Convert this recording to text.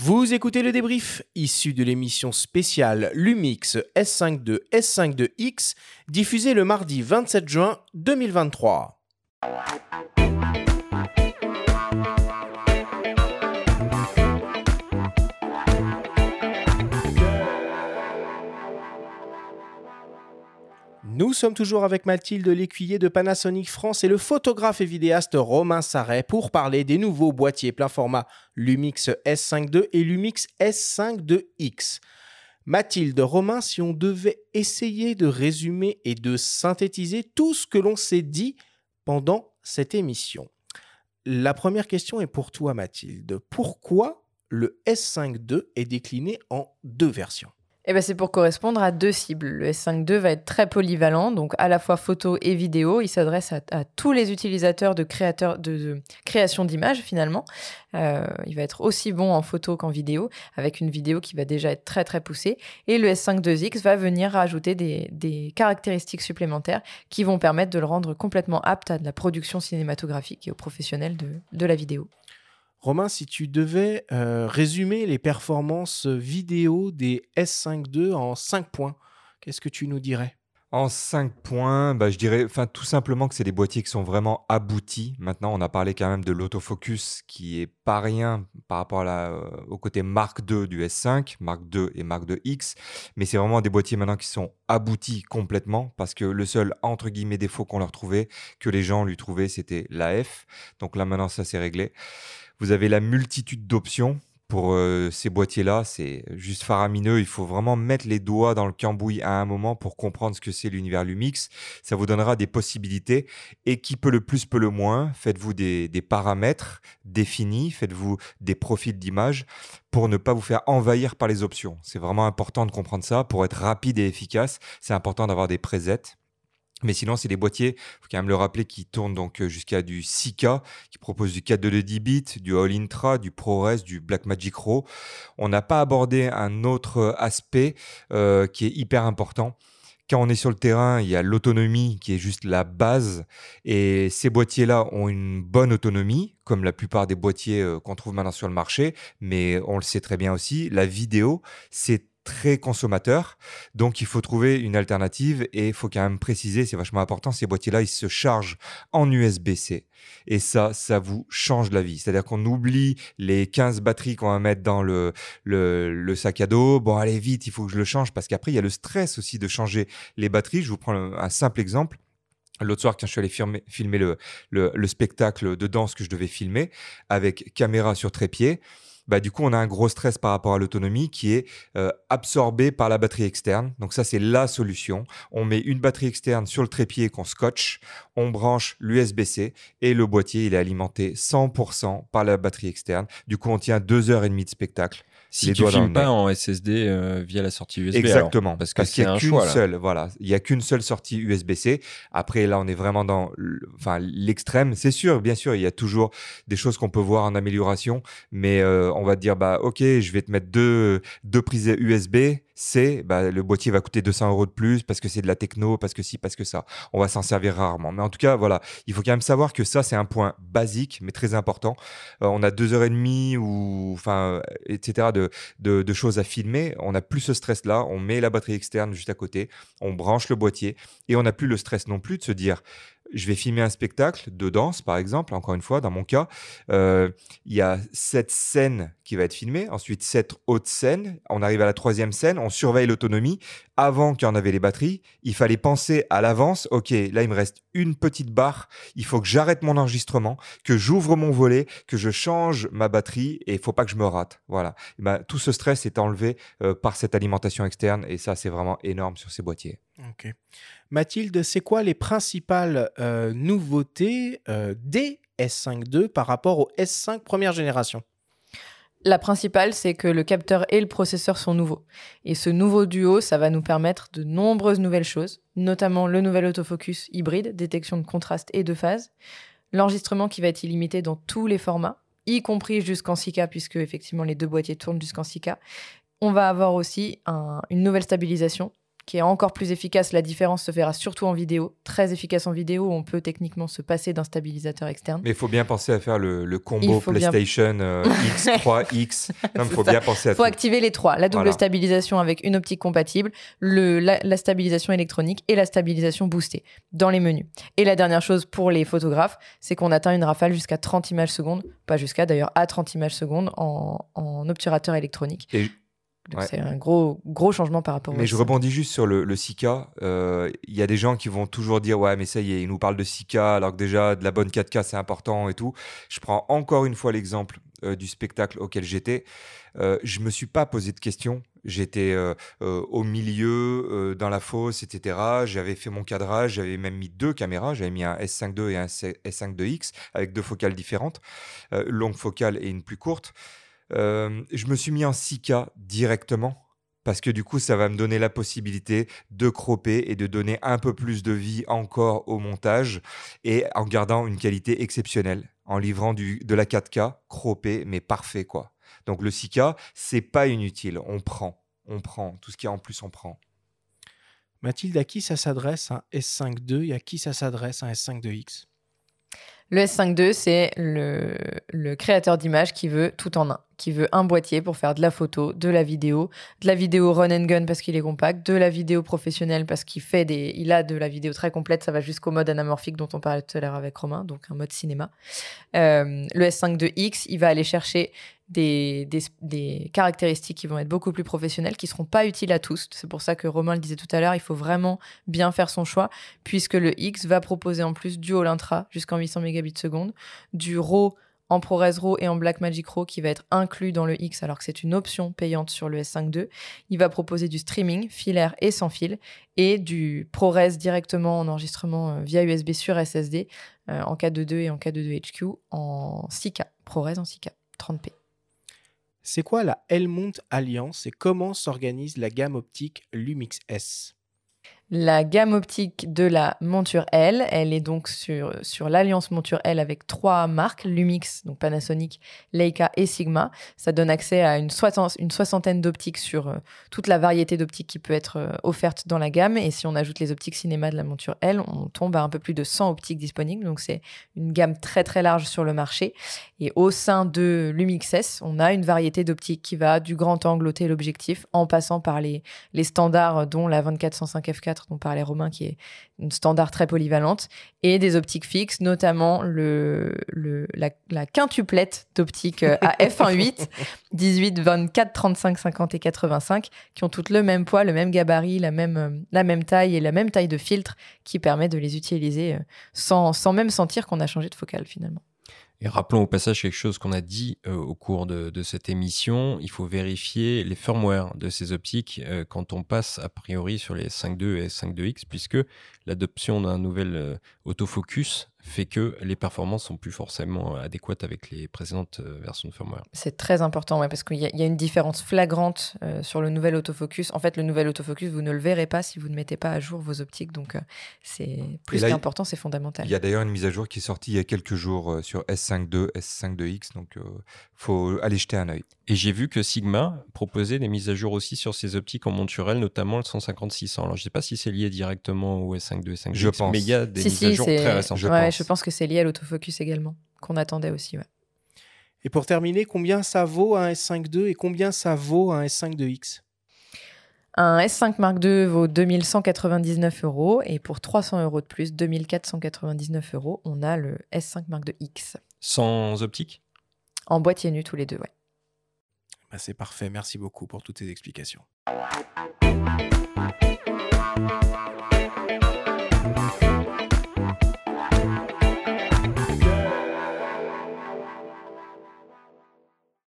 Vous écoutez le débrief issu de l'émission spéciale Lumix S52 S52X diffusée le mardi 27 juin 2023. Nous sommes toujours avec Mathilde Lécuyer de Panasonic France et le photographe et vidéaste Romain Sarret pour parler des nouveaux boîtiers plein format Lumix S52 et Lumix S52X. Mathilde, Romain, si on devait essayer de résumer et de synthétiser tout ce que l'on s'est dit pendant cette émission. La première question est pour toi, Mathilde. Pourquoi le S52 est décliné en deux versions? Eh ben, c'est pour correspondre à deux cibles. Le S5 II va être très polyvalent, donc à la fois photo et vidéo. Il s'adresse à, tous les utilisateurs de, créateurs, de, création d'images finalement. Euh, il va être aussi bon en photo qu'en vidéo, avec une vidéo qui va déjà être très très poussée. Et le S5 2X va venir rajouter des, caractéristiques supplémentaires qui vont permettre de le rendre complètement apte à la production cinématographique et aux professionnels de la vidéo. Romain, si tu devais euh, résumer les performances vidéo des S5 II en 5 points, qu'est-ce que tu nous dirais? En 5 points, bah, je dirais enfin, tout simplement que c'est des boîtiers qui sont vraiment aboutis. Maintenant, on a parlé quand même de l'autofocus qui est pas rien par rapport euh, au côté Mark II du S5, Mark II et Mark IIX. Mais c'est vraiment des boîtiers maintenant qui sont aboutis complètement parce que le seul entre guillemets défaut qu'on leur trouvait, que les gens lui trouvaient, c'était l'AF. Donc là maintenant, ça s'est réglé. Vous avez la multitude d'options pour euh, ces boîtiers-là, c'est juste faramineux. Il faut vraiment mettre les doigts dans le cambouis à un moment pour comprendre ce que c'est l'univers Lumix. Ça vous donnera des possibilités. Et qui peut le plus, peut le moins. Faites-vous des, des, paramètres définis, faites-vous des profils d'image pour ne pas vous faire envahir par les options. C'est vraiment important de comprendre ça. Pour être rapide et efficace, c'est important d'avoir des presets. Mais sinon, c'est des boîtiers, faut quand même le rappeler, qui tournent donc euh, jusqu'à du 6K, qui proposent du 4 de 10 bits, du All Intra, du ProRes, du Blackmagic Raw. On n'a pas abordé un autre aspect euh, qui est hyper important. Quand on est sur le terrain, il y a l'autonomie qui est juste la base. Et ces boîtiers-là ont une bonne autonomie, comme la plupart des boîtiers euh, qu'on trouve maintenant sur le marché. Mais on le sait très bien aussi, la vidéo, c'est très consommateur. Donc, il faut trouver une alternative et il faut quand même préciser, c'est vachement important, ces boîtiers-là, ils se chargent en USB-C. Et ça, ça vous change la vie. C'est-à-dire qu'on oublie les 15 batteries qu'on va mettre dans le, le, sac à dos. Bon, allez vite, il faut que je le change parce qu'après, il y a le stress aussi de changer les batteries. Je vous prends un simple exemple. L'autre soir, quand je suis allé filmer, le, spectacle de danse que je devais filmer avec caméra sur trépied, bah, du coup, on a un gros stress par rapport à l'autonomie qui est euh, absorbé par la batterie externe. Donc ça, c'est la solution. On met une batterie externe sur le trépied qu'on scotche, on branche l'USB-C et le boîtier, il est alimenté 100% par la batterie externe. Du coup, on tient deux heures et demie de spectacle. Si tu filmes pas en SSD euh, via la sortie USB. Exactement. parce qu'il n'y a qu'une seule, voilà, il y a qu'une seule sortie USB-C. Après, là, on est vraiment dans, enfin, l'extrême. C'est sûr, bien sûr, il y a toujours des choses qu'on peut voir en amélioration, mais euh, on va dire, bah, ok, je vais te mettre deux, deux prises USB c'est bah, le boîtier va coûter 200 euros de plus parce que c'est de la techno, parce que si, parce que ça. On va s'en servir rarement. Mais en tout cas, voilà, il faut quand même savoir que ça, c'est un point basique, mais très important. Euh, on a deux heures et demie ou, enfin, etc. De, de, de choses à filmer. On n'a plus ce stress-là. On met la batterie externe juste à côté. On branche le boîtier et on n'a plus le stress non plus de se dire je vais filmer un spectacle de danse, par exemple, encore une fois, dans mon cas, euh, il y a cette scène qui va être filmée, ensuite cette autre scène, on arrive à la troisième scène, on surveille l'autonomie. Avant qu'il y en avait les batteries, il fallait penser à l'avance, ok, là il me reste une petite barre, il faut que j'arrête mon enregistrement, que j'ouvre mon volet, que je change ma batterie et il faut pas que je me rate. Voilà. Ben, tout ce stress est enlevé euh, par cette alimentation externe et ça c'est vraiment énorme sur ces boîtiers. Ok. Mathilde, c'est quoi les principales euh, nouveautés euh, des S5 II par rapport au S5 première génération? La principale, c'est que le capteur et le processeur sont nouveaux. Et ce nouveau duo, ça va nous permettre de nombreuses nouvelles choses, notamment le nouvel autofocus hybride, détection de contraste et de phase, l'enregistrement qui va être illimité dans tous les formats, y compris jusqu'en 6K, puisque effectivement les deux boîtiers tournent jusqu'en 6K. On va avoir aussi une nouvelle stabilisation qui est encore plus efficace. La différence se verra surtout en vidéo. Très efficace en vidéo, on peut techniquement se passer d'un stabilisateur externe. Mais il faut bien penser à faire le, combo PlayStation euh, X, 3X. il faut bien penser à Il faut activer les trois. La double stabilisation avec une optique compatible, le, la, stabilisation électronique et la stabilisation boostée dans les menus. Et la dernière chose pour les photographes, c'est qu'on atteint une rafale jusqu'à 30 images secondes, pas jusqu'à d'ailleurs, à 30 images secondes en, en obturateur électronique. Et c'est un gros, gros changement par rapport mais je rebondis juste sur le, le Sika. Euh, il y a des gens qui vont toujours dire Ouais, mais ça y est, il nous parle de Sika, alors que déjà, de la bonne 4K, c'est important et tout. Je prends encore une fois l'exemple euh, du spectacle auquel j'étais. Euh, je me suis pas posé de questions. J'étais euh, au milieu, dans la fosse, etc. J'avais fait mon cadrage, j'avais même mis deux caméras. J'avais mis un S5 II et un S5 II X avec deux focales différentes, longue focale et une plus courte. Euh, je me suis mis en 6K directement parce que du coup, ça va me donner la possibilité de cropper et de donner un peu plus de vie encore au montage et en gardant une qualité exceptionnelle, en livrant de la 4K croppé mais parfait quoi. Donc le 6K, c'est pas inutile, on prend, on prend, tout ce qui est en plus on prend. Mathilde, à qui ça s'adresse un S5 II et à qui ça s'adresse un S5 2X Le S5 II, c'est le, créateur d'image qui veut tout en un qui veut un boîtier pour faire de la photo, de la vidéo, de la vidéo run and gun parce qu'il est compact, de la vidéo professionnelle parce qu'il fait des, il a de la vidéo très complète, ça va jusqu'au mode anamorphique dont on parlait tout à l'heure avec Romain, donc un mode cinéma. Euh, le S5 de X, il va aller chercher des, caractéristiques qui vont être beaucoup plus professionnelles, qui seront pas utiles à tous. C'est pour ça que Romain le disait tout à l'heure, il faut vraiment bien faire son choix, puisque le X va proposer en plus du All Intra jusqu'en 800 mégabits seconde, du RAW en ProRes RAW et en Blackmagic RAW qui va être inclus dans le X alors que c'est une option payante sur le S5 II. Il va proposer du streaming filaire et sans fil et du ProRes directement en enregistrement euh, via USB sur SSD euh, en K2.2 et en K2.2 HQ en 6K, ProRes en 6K, 30p. C'est quoi la Helmont Alliance et comment s'organise la gamme optique Lumix S? La gamme optique de la monture L, elle est donc sur, l'alliance monture L avec trois marques, Lumix, donc Panasonic, Leica et Sigma. Ça donne accès à une, soixantaine d'optiques sur euh, toute la variété d'optiques qui peut être euh, offerte dans la gamme. Et si on ajoute les optiques cinéma de la monture L, on tombe à un peu plus de 100 optiques disponibles. Donc c'est une gamme très très large sur le marché. Et au sein de Lumix S, on a une variété d'optiques qui va du grand angle au téléobjectif en passant par les, les standards dont la 2405 f4 dont parlait Romain, qui est une standard très polyvalente, et des optiques fixes, notamment le, la, quintuplette d'optiques euh, à f1.8, 18, 24, 35, 50 et 85, qui ont toutes le même poids, le même gabarit, la même, euh, la même taille et la même taille de filtre, qui permet de les utiliser euh, sans, sans même sentir qu'on a changé de focale finalement. Et rappelons au passage quelque chose qu'on a dit euh, au cours de, cette émission, il faut vérifier les firmware de ces optiques euh, quand on passe a priori sur les 5.2 et 5.2X, puisque l'adoption d'un nouvel euh, autofocus fait que les performances sont plus forcément adéquates avec les précédentes euh, versions de firmware. C'est très important, ouais, parce qu'il y, y, a une différence flagrante euh, sur le nouvel autofocus. En fait, le nouvel autofocus, vous ne le verrez pas si vous ne mettez pas à jour vos optiques. Donc, euh, c'est plus qu'important, c'est fondamental. Il y a d'ailleurs une mise à jour qui est sortie il y a quelques jours sur S5.2, S5.2X, donc il faut aller jeter un œil. Et j'ai vu que Sigma proposait des mises à jour aussi sur ses optiques en monturel, notamment le 150-600. Alors, je ne sais pas si c'est lié directement au S5.2 et 5 Je pense. Mais il y a des mises à jour très récentes. Je pense je pense que c'est lié à l'autofocus également, qu'on attendait aussi. Et pour terminer, combien ça vaut un S5 II et combien ça vaut un S5 2X un S5 Mark II vaut 2199 euros et pour 300 euros de plus, 2499 euros, on a le S5 Mark II X. Sans optique? En boîtier nu tous les deux, ouais. Bah, c'est parfait, merci beaucoup pour toutes ces explications.